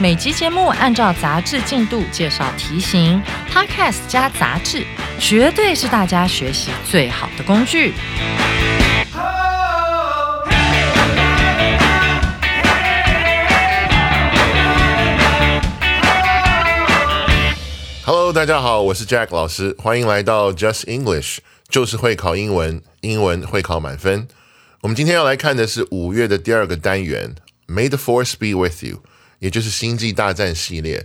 每集节目按照杂志进度介绍题型，Podcast 加杂志，绝对是大家学习最好的工具。Hello，大家好，我是 Jack 老师，欢迎来到 Just English，就是会考英文，英文会考满分。我们今天要来看的是五月的第二个单元，May the Force be with you，也就是《星际大战》系列。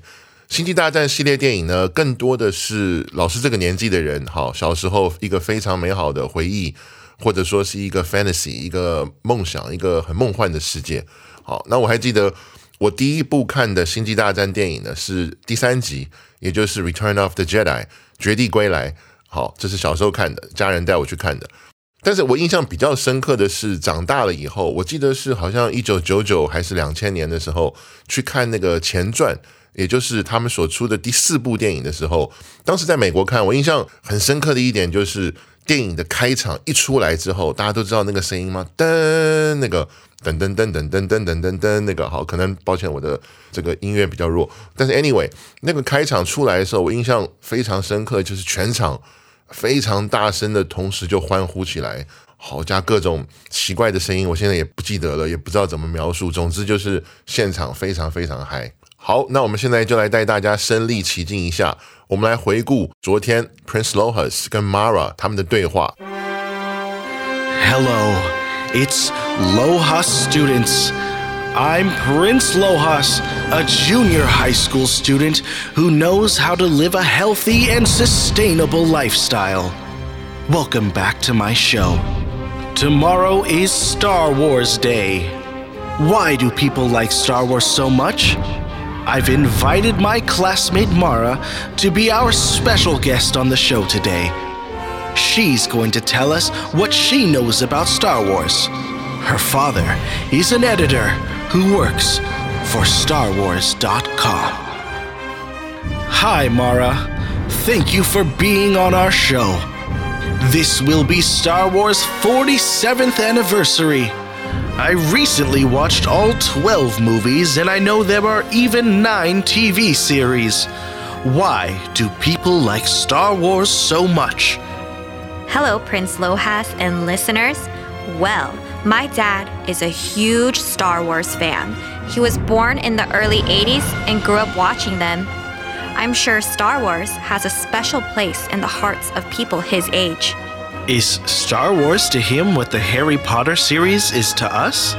《星际大战》系列电影呢，更多的是老师这个年纪的人，好，小时候一个非常美好的回忆，或者说是一个 fantasy，一个梦想，一个很梦幻的世界。好，那我还记得我第一部看的《星际大战》电影呢，是第三集，也就是《Return of the Jedi》绝地归来。好，这是小时候看的，家人带我去看的。但是我印象比较深刻的是，长大了以后，我记得是好像一九九九还是两千年的时候去看那个前传，也就是他们所出的第四部电影的时候，当时在美国看，我印象很深刻的一点就是电影的开场一出来之后，大家都知道那个声音吗？噔，那个噔噔噔噔噔噔噔噔噔，那个好，可能抱歉我的这个音乐比较弱，但是 anyway，那个开场出来的时候，我印象非常深刻，就是全场。非常大声的同时就欢呼起来，好加各种奇怪的声音，我现在也不记得了，也不知道怎么描述。总之就是现场非常非常嗨。好，那我们现在就来带大家身临其境一下，我们来回顾昨天 Prince Lohas 跟 Mara 他们的对话。Hello, it's Lohas students. I'm Prince Lojas, a junior high school student who knows how to live a healthy and sustainable lifestyle. Welcome back to my show. Tomorrow is Star Wars Day. Why do people like Star Wars so much? I've invited my classmate Mara to be our special guest on the show today. She's going to tell us what she knows about Star Wars. Her father is an editor who works for StarWars.com. Hi, Mara. Thank you for being on our show. This will be Star Wars' 47th anniversary. I recently watched all 12 movies, and I know there are even 9 TV series. Why do people like Star Wars so much? Hello, Prince Lohas and listeners. Well, my dad is a huge Star Wars fan. He was born in the early 80s and grew up watching them. I'm sure Star Wars has a special place in the hearts of people his age. Is Star Wars to him what the Harry Potter series is to us?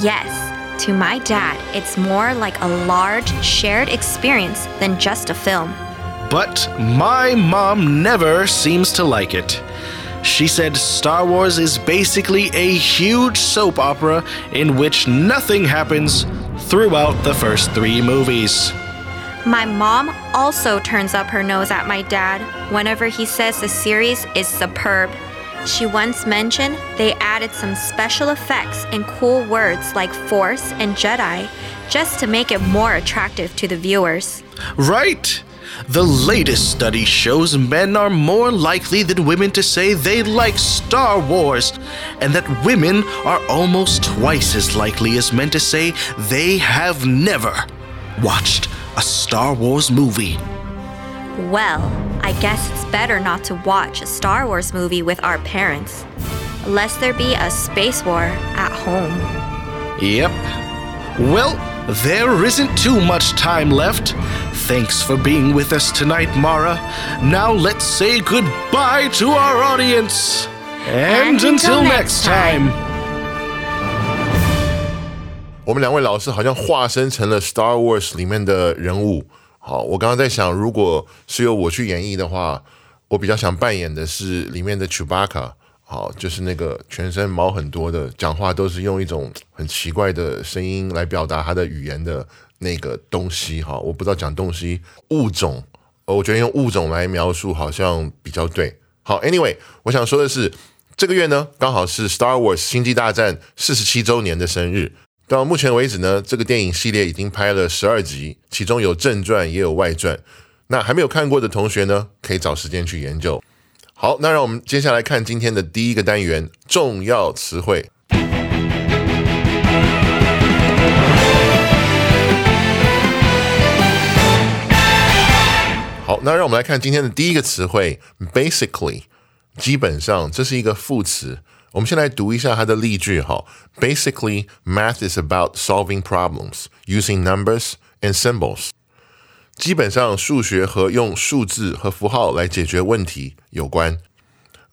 Yes, to my dad, it's more like a large shared experience than just a film. But my mom never seems to like it. She said Star Wars is basically a huge soap opera in which nothing happens throughout the first three movies. My mom also turns up her nose at my dad whenever he says the series is superb. She once mentioned they added some special effects and cool words like Force and Jedi just to make it more attractive to the viewers. Right! The latest study shows men are more likely than women to say they like Star Wars, and that women are almost twice as likely as men to say they have never watched a Star Wars movie. Well, I guess it's better not to watch a Star Wars movie with our parents, lest there be a space war at home. Yep. Well, there isn't too much time left. Thanks for being with us tonight, Mara. Now let's say goodbye to our audience. And, And until until next next time. 我们两位老师好像化身成了 Star Wars 里面的人物。好，我刚刚在想，如果是由我去演绎的话，我比较想扮演的是里面的 Chewbacca。 好，就是那个全身毛很多的，讲话都是用一种很奇怪的声音来表达他的语言的那个东西。哈，我不知道讲东西物种，我觉得用物种来描述好像比较对。好，Anyway，我想说的是，这个月呢刚好是 Star Wars 星际大战四十七周年的生日。到目前为止呢，这个电影系列已经拍了十二集，其中有正传也有外传。那还没有看过的同学呢，可以找时间去研究。好，那让我们接下来看今天的第一个单元——重要词汇。好，那让我们来看今天的第一个词汇：basically，基本上这是一个副词。我们先来读一下它的例句哈。Basically, math is about solving problems using numbers and symbols. 基本上，数学和用数字和符号来解决问题有关。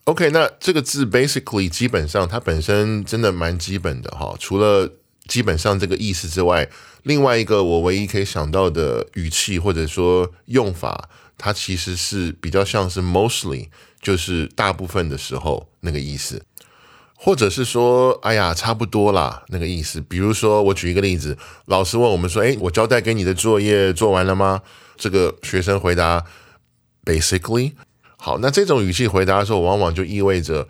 OK，那这个字 basically 基本上它本身真的蛮基本的哈。除了基本上这个意思之外，另外一个我唯一可以想到的语气或者说用法，它其实是比较像是 mostly，就是大部分的时候那个意思，或者是说哎呀差不多啦那个意思。比如说我举一个例子，老师问我们说：“哎，我交代给你的作业做完了吗？”这个学生回答：“Basically。”好，那这种语气回答的时候，往往就意味着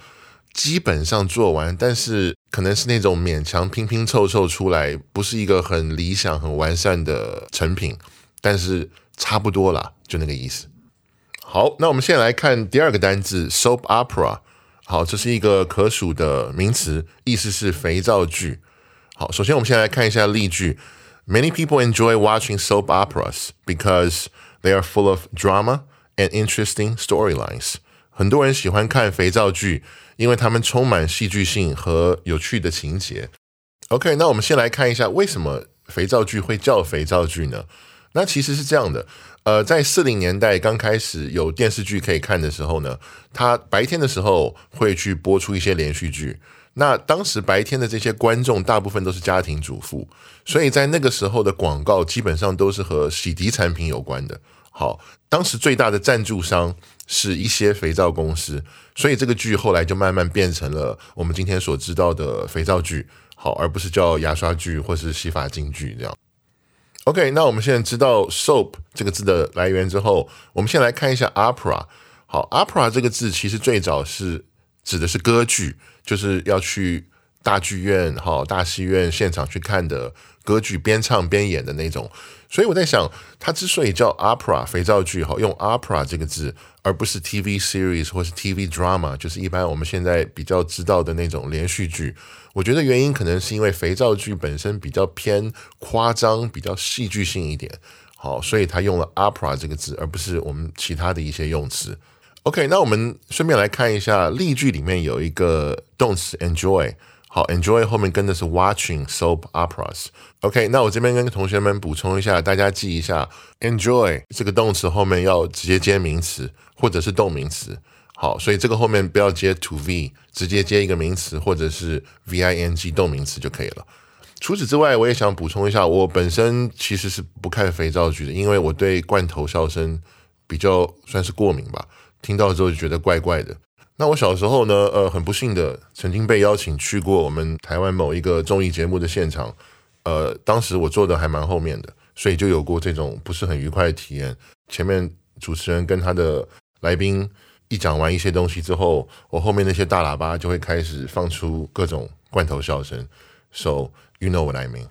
基本上做完，但是可能是那种勉强拼拼凑凑出来，不是一个很理想、很完善的成品，但是差不多啦，就那个意思。好，那我们现在来看第二个单字 soap opera。好，这是一个可数的名词，意思是肥皂剧。好，首先我们先来看一下例句。Many people enjoy watching soap operas because they are full of drama and interesting storylines. 很多人喜欢看肥皂剧，因为它们充满戏剧性和有趣的情节。OK，那我们先来看一下为什么肥皂剧会叫肥皂剧呢？那其实是这样的，呃，在四零年代刚开始有电视剧可以看的时候呢，它白天的时候会去播出一些连续剧。那当时白天的这些观众大部分都是家庭主妇，所以在那个时候的广告基本上都是和洗涤产品有关的。好，当时最大的赞助商是一些肥皂公司，所以这个剧后来就慢慢变成了我们今天所知道的肥皂剧，好，而不是叫牙刷剧或是洗发精剧这样。OK，那我们现在知道 soap 这个字的来源之后，我们先来看一下 opera。好，opera 这个字其实最早是。指的是歌剧，就是要去大剧院、哈大戏院现场去看的歌剧，边唱边演的那种。所以我在想，它之所以叫 opera 肥皂剧，哈，用 opera 这个字，而不是 TV series 或是 TV drama，就是一般我们现在比较知道的那种连续剧。我觉得原因可能是因为肥皂剧本身比较偏夸张，比较戏剧性一点，好，所以他用了 opera 这个字，而不是我们其他的一些用词。OK，那我们顺便来看一下例句里面有一个动词 enjoy。好，enjoy 后面跟的是 watching soap operas。OK，那我这边跟同学们补充一下，大家记一下，enjoy 这个动词后面要直接接名词或者是动名词。好，所以这个后面不要接 to v，直接接一个名词或者是 v-i-n-g 动名词就可以了。除此之外，我也想补充一下，我本身其实是不看肥皂剧的，因为我对罐头笑声比较算是过敏吧。听到之后就觉得怪怪的。那我小时候呢，呃，很不幸的曾经被邀请去过我们台湾某一个综艺节目的现场，呃，当时我坐的还蛮后面的，所以就有过这种不是很愉快的体验。前面主持人跟他的来宾一讲完一些东西之后，我后面那些大喇叭就会开始放出各种罐头笑声。So you know what I mean？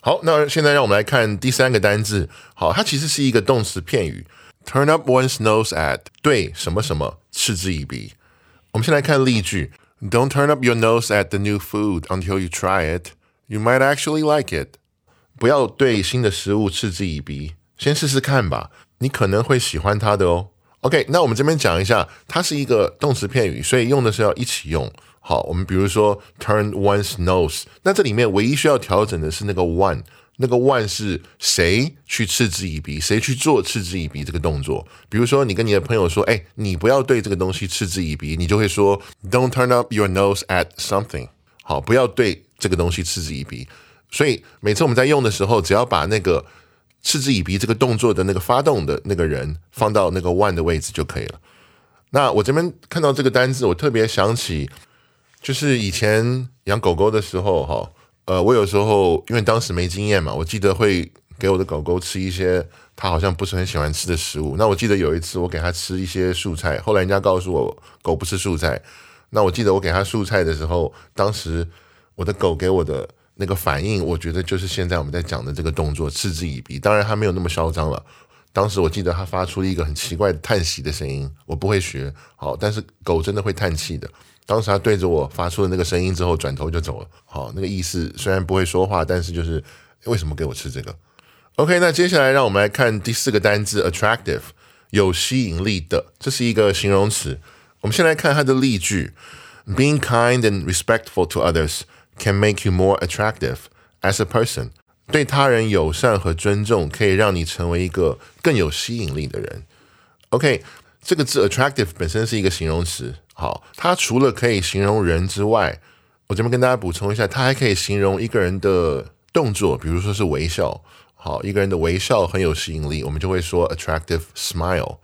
好，那现在让我们来看第三个单字。好，它其实是一个动词片语。Turn up one's nose at 对什么什么嗤之以鼻。我们先来看例句：Don't turn up your nose at the new food until you try it. You might actually like it. 不要对新的食物嗤之以鼻，先试试看吧，你可能会喜欢它的哦。OK，那我们这边讲一下，它是一个动词片语，所以用的是要一起用。好，我们比如说 turn one's nose，那这里面唯一需要调整的是那个 one。那个 one 是谁去嗤之以鼻，谁去做嗤之以鼻这个动作？比如说，你跟你的朋友说：“哎，你不要对这个东西嗤之以鼻。”你就会说：“Don't turn up your nose at something。”好，不要对这个东西嗤之以鼻。所以每次我们在用的时候，只要把那个嗤之以鼻这个动作的那个发动的那个人放到那个 one 的位置就可以了。那我这边看到这个单字，我特别想起就是以前养狗狗的时候，哈，呃，我有时候因为当时没经验嘛，我记得会给我的狗狗吃一些它好像不是很喜欢吃的食物。那我记得有一次我给它吃一些素菜，后来人家告诉我狗不吃素菜。那我记得我给它素菜的时候，当时我的狗给我的那个反应，我觉得就是现在我们在讲的这个动作，嗤之以鼻。当然它没有那么嚣张了。当时我记得它发出了一个很奇怪的叹息的声音，我不会学好，但是狗真的会叹气的。当时他对着我发出了那个声音之后，转头就走了。好，那个意思虽然不会说话，但是就是为什么给我吃这个？OK，那接下来让我们来看第四个单字，attractive，有吸引力的，这是一个形容词。我们先来看它的例句：Being kind and respectful to others can make you more attractive as a person。对他人友善和尊重可以让你成为一个更有吸引力的人。OK，这个字 attractive 本身是一个形容词。好，它除了可以形容人之外，我这边跟大家补充一下，它还可以形容一个人的动作，比如说是微笑。好，一个人的微笑很有吸引力，我们就会说 attractive smile，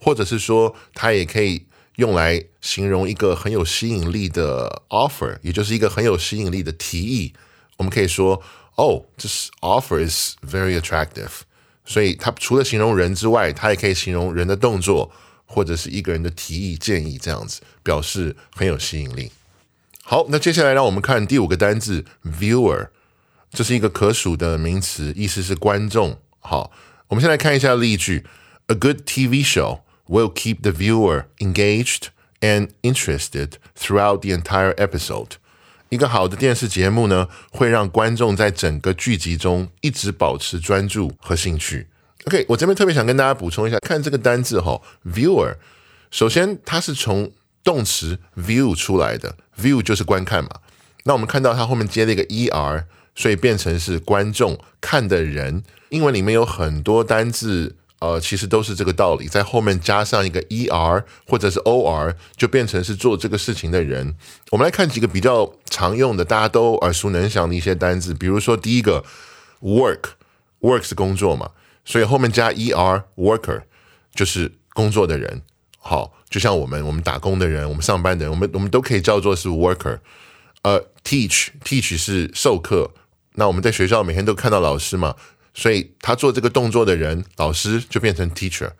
或者是说它也可以用来形容一个很有吸引力的 offer，也就是一个很有吸引力的提议。我们可以说哦，这是 offer is very attractive。所以它除了形容人之外，它也可以形容人的动作。或者是一个人的提议建议，这样子表示很有吸引力。好，那接下来让我们看第五个单字 viewer，这是一个可数的名词，意思是观众。好，我们先来看一下例句：A good TV show will keep the viewer engaged and interested throughout the entire episode。一个好的电视节目呢，会让观众在整个剧集中一直保持专注和兴趣。OK，我这边特别想跟大家补充一下，看这个单字哈，viewer，首先它是从动词 view 出来的，view 就是观看嘛。那我们看到它后面接了一个 er，所以变成是观众看的人。英文里面有很多单字，呃，其实都是这个道理，在后面加上一个 er 或者是 or，就变成是做这个事情的人。我们来看几个比较常用的，大家都耳熟能详的一些单字，比如说第一个 work，work 是工作嘛。所以后面加 er worker 就是工作的人，好，就像我们我们打工的人，我们上班的人，我们我们都可以叫做是 worker。呃，teach teach 是授课，那我们在学校每天都看到老师嘛，所以他做这个动作的人，老师就变成 teacher。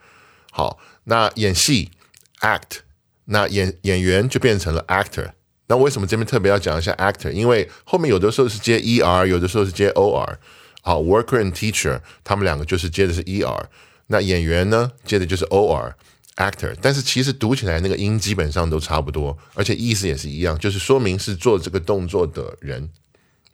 好，那演戏 act，那演演员就变成了 actor。那为什么这边特别要讲一下 actor？因为后面有的时候是接 er，有的时候是接 or。好，worker and teacher，他们两个就是接的是 er，那演员呢，接的就是 or，actor，但是其实读起来那个音基本上都差不多，而且意思也是一样，就是说明是做这个动作的人。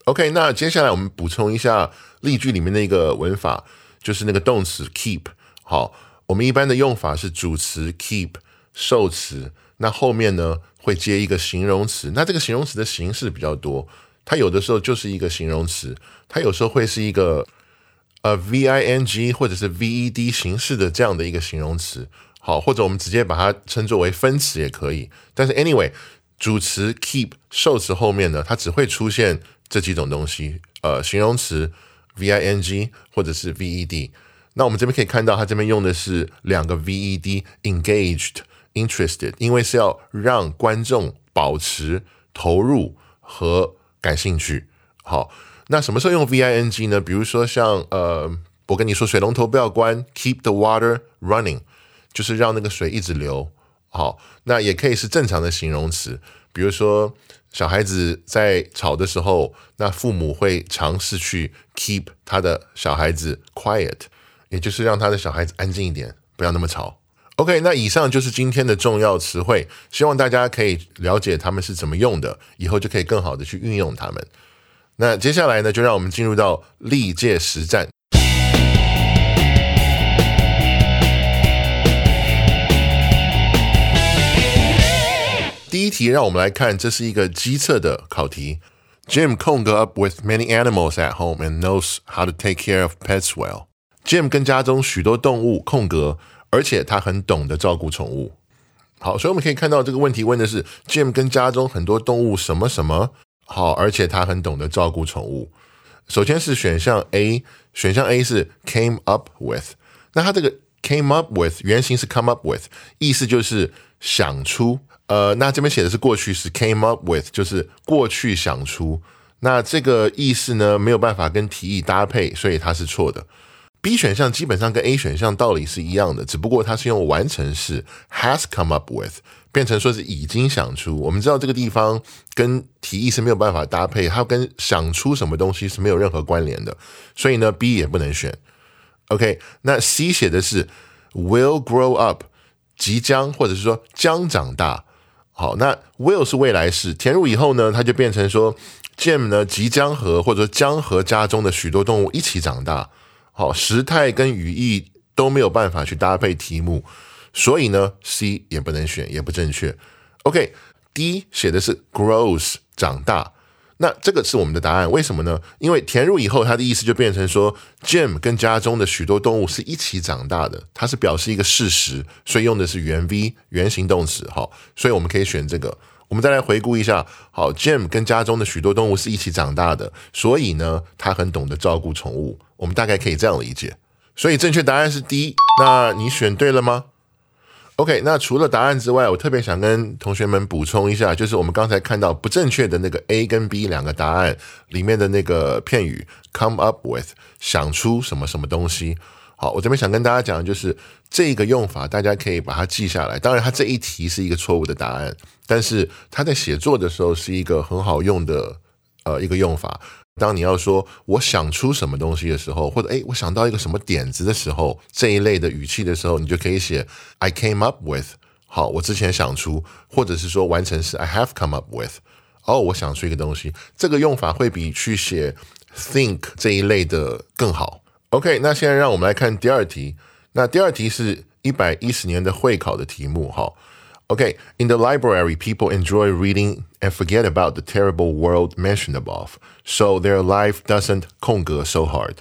OK，那接下来我们补充一下例句里面的一个文法，就是那个动词 keep。好，我们一般的用法是主词 keep，受词，那后面呢会接一个形容词，那这个形容词的形式比较多。它有的时候就是一个形容词，它有时候会是一个呃 v i n g 或者是 v e d 形式的这样的一个形容词，好，或者我们直接把它称作为分词也可以。但是 anyway，主词 keep 受词后面呢，它只会出现这几种东西，呃，形容词 v i n g 或者是 v e d。那我们这边可以看到，它这边用的是两个 v e d，engaged，interested，因为是要让观众保持投入和。感兴趣，好，那什么时候用 v i n g 呢？比如说像呃，我跟你说水龙头不要关，keep the water running，就是让那个水一直流。好，那也可以是正常的形容词，比如说小孩子在吵的时候，那父母会尝试去 keep 他的小孩子 quiet，也就是让他的小孩子安静一点，不要那么吵。OK，那以上就是今天的重要词汇，希望大家可以了解他们是怎么用的，以后就可以更好的去运用它们。那接下来呢，就让我们进入到历届实战。第一题，让我们来看，这是一个机测的考题。Jim 空格 up with many animals at home and knows how to take care of pets well。Jim 跟家中许多动物空格。而且他很懂得照顾宠物。好，所以我们可以看到这个问题问的是 Jim 跟家中很多动物什么什么好，而且他很懂得照顾宠物。首先是选项 A，选项 A 是 came up with。那它这个 came up with 原型是 come up with，意思就是想出呃，那这边写的是过去式 came up with，就是过去想出。那这个意思呢，没有办法跟提议搭配，所以它是错的。B 选项基本上跟 A 选项道理是一样的，只不过它是用完成式 has come up with 变成说是已经想出。我们知道这个地方跟提议是没有办法搭配，它跟想出什么东西是没有任何关联的，所以呢 B 也不能选。OK，那 C 写的是 will grow up，即将或者是说将长大。好，那 will 是未来式，填入以后呢，它就变成说 Jim 呢即将和或者说将和家中的许多动物一起长大。好，时态跟语义都没有办法去搭配题目，所以呢，C 也不能选，也不正确。OK，D 写的是 grows 长大，那这个是我们的答案，为什么呢？因为填入以后，它的意思就变成说，Jim 跟家中的许多动物是一起长大的，它是表示一个事实，所以用的是原 V 原形动词。好，所以我们可以选这个。我们再来回顾一下，好，Jim 跟家中的许多动物是一起长大的，所以呢，他很懂得照顾宠物。我们大概可以这样理解。所以正确答案是 D。那你选对了吗？OK，那除了答案之外，我特别想跟同学们补充一下，就是我们刚才看到不正确的那个 A 跟 B 两个答案里面的那个片语 come up with 想出什么什么东西。好，我这边想跟大家讲的，就是这个用法，大家可以把它记下来。当然，它这一题是一个错误的答案，但是它在写作的时候是一个很好用的呃一个用法。当你要说我想出什么东西的时候，或者诶我想到一个什么点子的时候，这一类的语气的时候，你就可以写 I came up with。好，我之前想出，或者是说完成时 I have come up with。哦，我想出一个东西，这个用法会比去写 think 这一类的更好。OK，那现在让我们来看第二题。那第二题是一百一十年的会考的题目。哈，OK，in the library, people enjoy reading and forget about the terrible world mentioned above, so their life doesn't 空格 so hard。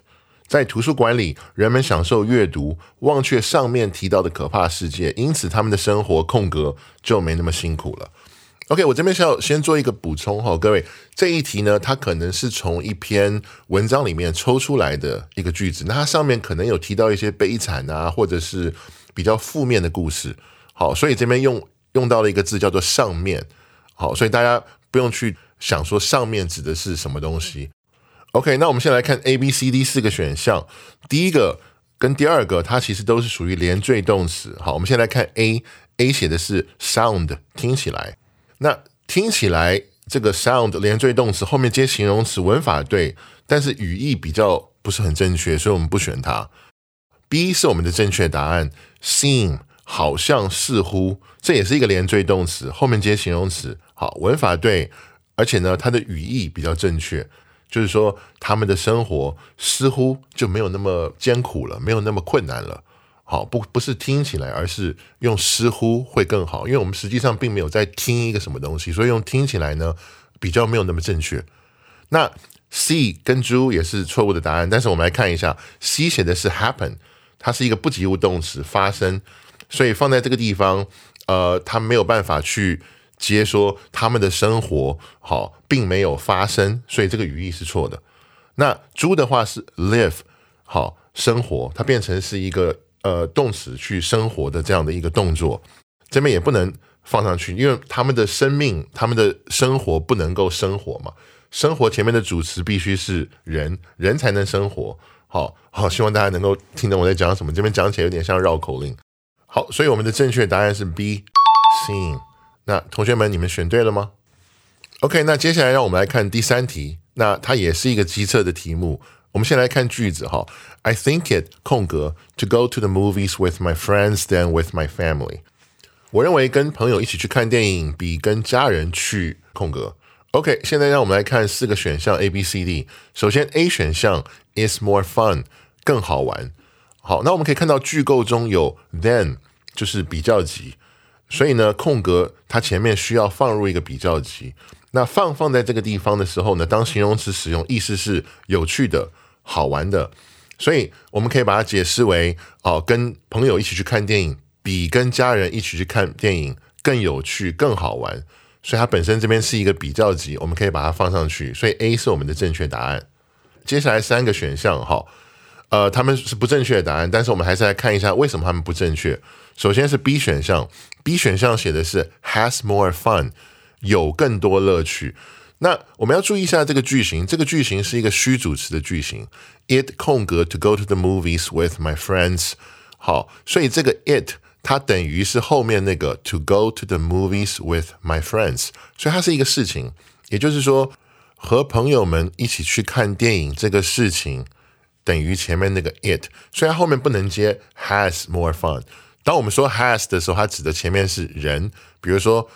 在图书馆里，人们享受阅读，忘却上面提到的可怕世界，因此他们的生活空格就没那么辛苦了。OK，我这边需要先做一个补充哈，各位，这一题呢，它可能是从一篇文章里面抽出来的一个句子，那它上面可能有提到一些悲惨啊，或者是比较负面的故事，好，所以这边用用到了一个字叫做上面，好，所以大家不用去想说上面指的是什么东西。OK，那我们先来看 A、B、C、D 四个选项，第一个跟第二个它其实都是属于连缀动词，好，我们先来看 A，A 写的是 sound，听起来。那听起来这个 sound 连缀动词后面接形容词，文法对，但是语义比较不是很正确，所以我们不选它。B 是我们的正确答案，seem 好像似乎，这也是一个连缀动词，后面接形容词，好，文法对，而且呢，它的语义比较正确，就是说他们的生活似乎就没有那么艰苦了，没有那么困难了。好，不不是听起来，而是用似乎会更好，因为我们实际上并没有在听一个什么东西，所以用听起来呢比较没有那么正确。那 C 跟猪也是错误的答案，但是我们来看一下，C 写的是 happen，它是一个不及物动词，发生，所以放在这个地方，呃，它没有办法去接说他们的生活好并没有发生，所以这个语义是错的。那猪的话是 live，好，生活，它变成是一个。呃，动词去生活的这样的一个动作，这边也不能放上去，因为他们的生命、他们的生活不能够生活嘛。生活前面的主词必须是人，人才能生活。好好，希望大家能够听懂我在讲什么。这边讲起来有点像绕口令。好，所以我们的正确答案是 B，seen。那同学们，你们选对了吗？OK，那接下来让我们来看第三题。那它也是一个机测的题目。我们先来看句子哈，I think it 空格 to go to the movies with my friends than with my family。我认为跟朋友一起去看电影比跟家人去空格。OK，现在让我们来看四个选项 A、B、C、D。首先 A 选项 is more fun 更好玩。好，那我们可以看到句构中有 than 就是比较级，所以呢空格它前面需要放入一个比较级。那放放在这个地方的时候呢，当形容词使用，意思是有趣的。好玩的，所以我们可以把它解释为哦，跟朋友一起去看电影，比跟家人一起去看电影更有趣、更好玩。所以它本身这边是一个比较级，我们可以把它放上去。所以 A 是我们的正确答案。接下来三个选项哈，呃，他们是不正确的答案，但是我们还是来看一下为什么他们不正确。首先是 B 选项，B 选项写的是 has more fun，有更多乐趣。那我们要注意一下这个句型，这个句型是一个虚主词的句型。It 空格 to go to the movies with my friends。好，所以这个 it 它等于是后面那个 to go to the movies with my friends，所以它是一个事情，也就是说和朋友们一起去看电影这个事情等于前面那个 it，虽然后面不能接 has more fun。当我们说 has 的时候，它指的前面是人，比如说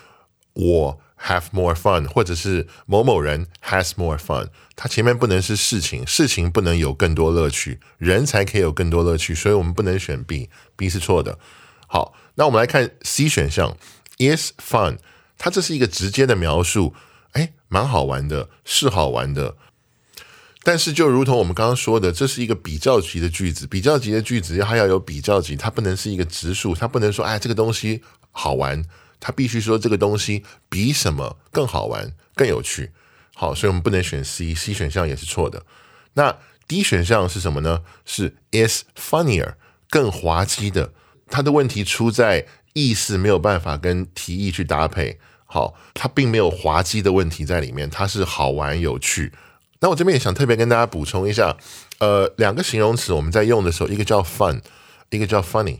我。Have more fun，或者是某某人 has more fun，它前面不能是事情，事情不能有更多乐趣，人才可以有更多乐趣，所以我们不能选 B，B 是错的。好，那我们来看 C 选项，is fun，它这是一个直接的描述，哎，蛮好玩的，是好玩的。但是就如同我们刚刚说的，这是一个比较级的句子，比较级的句子它要有比较级，它不能是一个直数，它不能说哎这个东西好玩。它必须说这个东西比什么更好玩、更有趣。好，所以我们不能选 C，C 选项也是错的。那 D 选项是什么呢？是 is funnier，更滑稽的。它的问题出在意思没有办法跟提议去搭配。好，它并没有滑稽的问题在里面，它是好玩有趣。那我这边也想特别跟大家补充一下，呃，两个形容词我们在用的时候，一个叫 fun，一个叫 funny。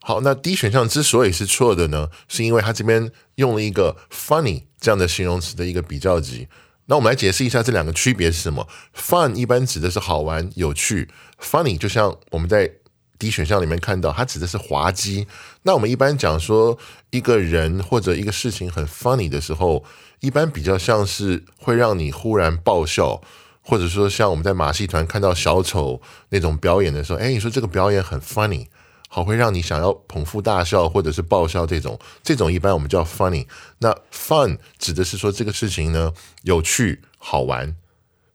好，那 D 选项之所以是错的呢，是因为它这边用了一个 funny 这样的形容词的一个比较级。那我们来解释一下这两个区别是什么？Fun 一般指的是好玩有趣，funny 就像我们在 D 选项里面看到，它指的是滑稽。那我们一般讲说一个人或者一个事情很 funny 的时候，一般比较像是会让你忽然爆笑，或者说像我们在马戏团看到小丑那种表演的时候，哎，你说这个表演很 funny。好，会让你想要捧腹大笑或者是爆笑这种，这种一般我们叫 funny。那 fun 指的是说这个事情呢有趣好玩，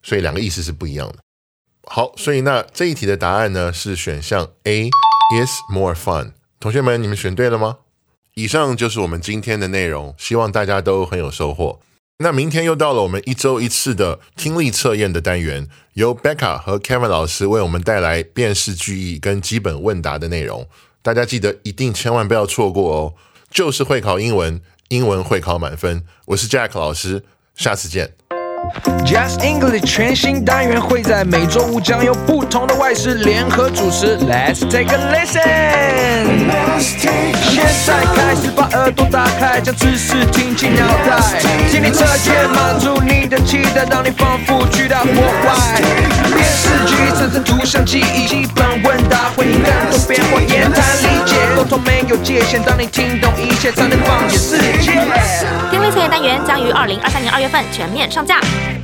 所以两个意思是不一样的。好，所以那这一题的答案呢是选项 A is more fun。同学们，你们选对了吗？以上就是我们今天的内容，希望大家都很有收获。那明天又到了我们一周一次的听力测验的单元，由 Becca 和 Kevin 老师为我们带来辨识句意跟基本问答的内容。大家记得一定千万不要错过哦！就是会考英文，英文会考满分。我是 Jack 老师，下次见。Just English 全新单元会在每周五将由不同的外师联合主持。Let's take a listen。现在开始把耳朵打开，将知识听进脑袋。听力测验满足你的期待，让你仿佛去到国外。电视剧产生图像记忆，基本问答会更多变化，言谈理解沟通没有界限。当你听懂一切，才能放眼世界。听力测验单元将于二零二三年二月份全面上架。Bye.